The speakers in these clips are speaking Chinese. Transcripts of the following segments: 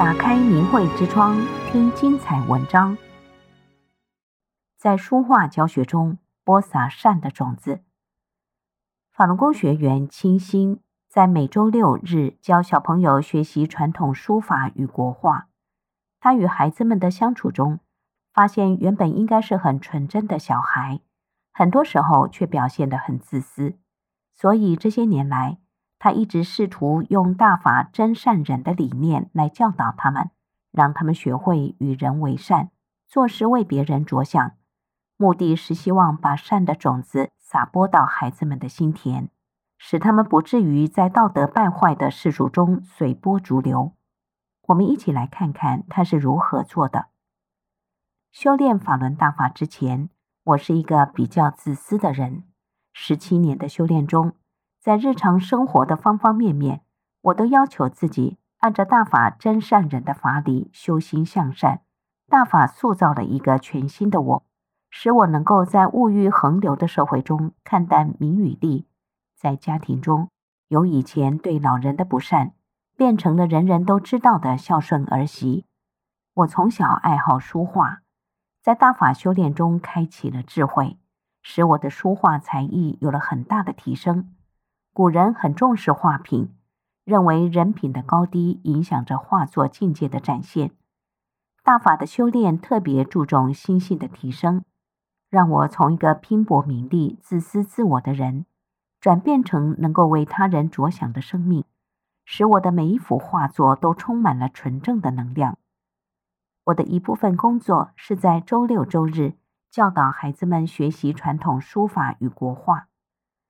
打开明慧之窗，听精彩文章。在书画教学中播撒善的种子。法轮功学员清心在每周六日教小朋友学习传统书法与国画。他与孩子们的相处中，发现原本应该是很纯真的小孩，很多时候却表现得很自私。所以这些年来，他一直试图用大法真善忍的理念来教导他们，让他们学会与人为善，做事为别人着想。目的是希望把善的种子撒播到孩子们的心田，使他们不至于在道德败坏的世俗中随波逐流。我们一起来看看他是如何做的。修炼法轮大法之前，我是一个比较自私的人。十七年的修炼中，在日常生活的方方面面，我都要求自己按照大法真善忍的法理修心向善。大法塑造了一个全新的我。使我能够在物欲横流的社会中看淡名与利，在家庭中由以前对老人的不善，变成了人人都知道的孝顺儿媳。我从小爱好书画，在大法修炼中开启了智慧，使我的书画才艺有了很大的提升。古人很重视画品，认为人品的高低影响着画作境界的展现。大法的修炼特别注重心性的提升。让我从一个拼搏名利、自私自我的人，转变成能够为他人着想的生命，使我的每一幅画作都充满了纯正的能量。我的一部分工作是在周六周日教导孩子们学习传统书法与国画，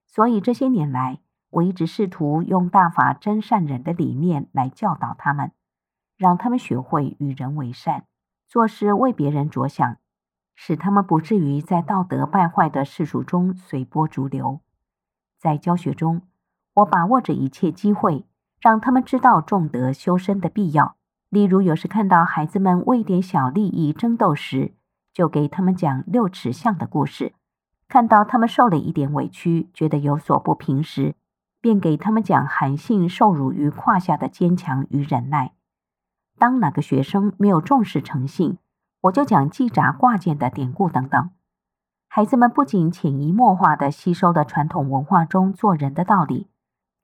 所以这些年来，我一直试图用大法真善忍的理念来教导他们，让他们学会与人为善，做事为别人着想。使他们不至于在道德败坏的世俗中随波逐流。在教学中，我把握着一切机会，让他们知道重德修身的必要。例如，有时看到孩子们为一点小利益争斗时，就给他们讲六尺巷的故事；看到他们受了一点委屈，觉得有所不平时，便给他们讲韩信受辱于胯下的坚强与忍耐。当哪个学生没有重视诚信，我就讲记札挂件的典故等等，孩子们不仅潜移默化地吸收了传统文化中做人的道理，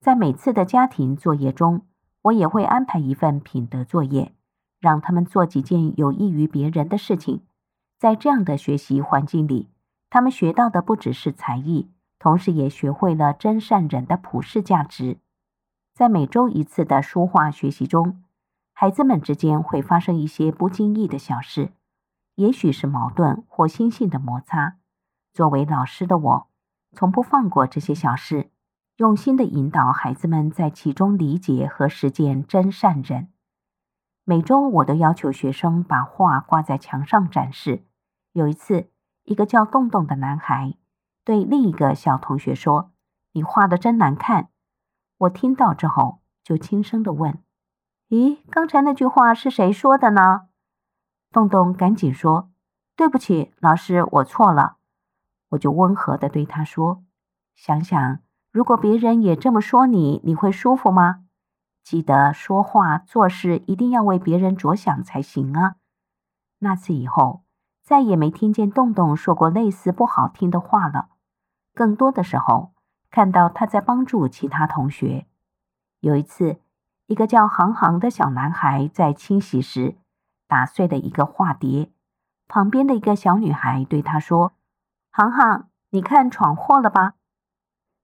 在每次的家庭作业中，我也会安排一份品德作业，让他们做几件有益于别人的事情。在这样的学习环境里，他们学到的不只是才艺，同时也学会了真善忍的普世价值。在每周一次的书画学习中，孩子们之间会发生一些不经意的小事。也许是矛盾或心性的摩擦。作为老师的我，从不放过这些小事，用心的引导孩子们在其中理解和实践真善忍。每周我都要求学生把画挂在墙上展示。有一次，一个叫洞洞的男孩对另一个小同学说：“你画的真难看。”我听到之后，就轻声地问：“咦，刚才那句话是谁说的呢？”洞洞赶紧说：“对不起，老师，我错了。”我就温和地对他说：“想想，如果别人也这么说你，你会舒服吗？记得说话做事一定要为别人着想才行啊！”那次以后，再也没听见洞洞说过类似不好听的话了。更多的时候，看到他在帮助其他同学。有一次，一个叫航航的小男孩在清洗时，打碎了一个画碟，旁边的一个小女孩对他说：“航航，你看闯祸了吧？”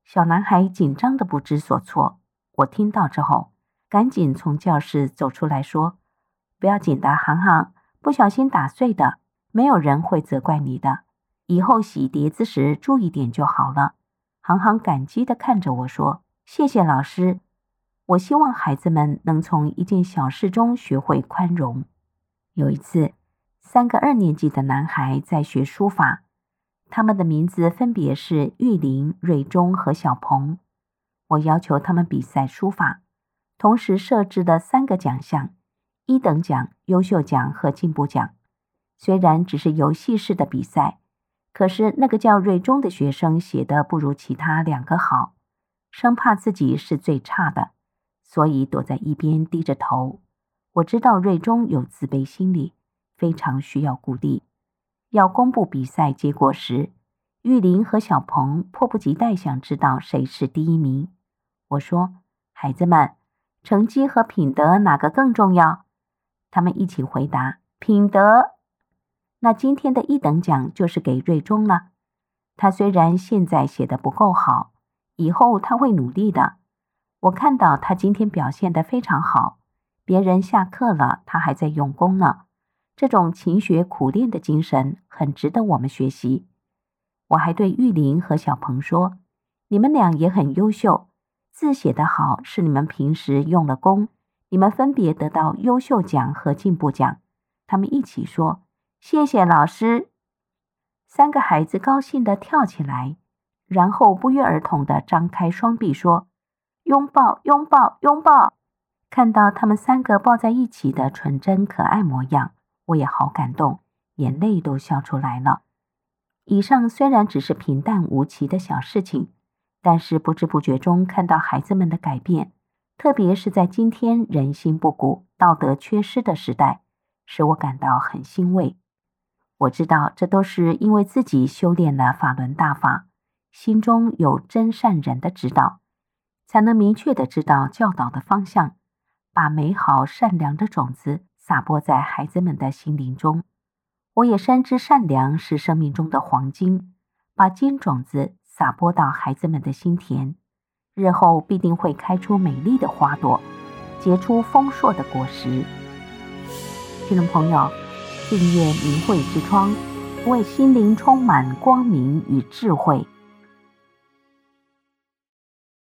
小男孩紧张的不知所措。我听到之后，赶紧从教室走出来说：“不要紧的，航航，不小心打碎的，没有人会责怪你的。以后洗碟子时注意点就好了。”航航感激的看着我说：“谢谢老师。”我希望孩子们能从一件小事中学会宽容。有一次，三个二年级的男孩在学书法，他们的名字分别是玉林、瑞忠和小鹏。我要求他们比赛书法，同时设置了三个奖项：一等奖、优秀奖和进步奖。虽然只是游戏式的比赛，可是那个叫瑞忠的学生写的不如其他两个好，生怕自己是最差的，所以躲在一边低着头。我知道瑞中有自卑心理，非常需要鼓励。要公布比赛结果时，玉林和小鹏迫不及待想知道谁是第一名。我说：“孩子们，成绩和品德哪个更重要？”他们一起回答：“品德。”那今天的一等奖就是给瑞中了。他虽然现在写得不够好，以后他会努力的。我看到他今天表现得非常好。别人下课了，他还在用功呢。这种勤学苦练的精神很值得我们学习。我还对玉玲和小鹏说：“你们俩也很优秀，字写得好是你们平时用了功，你们分别得到优秀奖和进步奖。”他们一起说：“谢谢老师。”三个孩子高兴地跳起来，然后不约而同地张开双臂说：“拥抱，拥抱，拥抱！”看到他们三个抱在一起的纯真可爱模样，我也好感动，眼泪都笑出来了。以上虽然只是平淡无奇的小事情，但是不知不觉中看到孩子们的改变，特别是在今天人心不古、道德缺失的时代，使我感到很欣慰。我知道这都是因为自己修炼了法轮大法，心中有真善人的指导，才能明确的知道教导的方向。把美好善良的种子撒播在孩子们的心灵中，我也深知善良是生命中的黄金，把金种子撒播到孩子们的心田，日后必定会开出美丽的花朵，结出丰硕的果实。听众朋友，订阅明慧之窗，为心灵充满光明与智慧。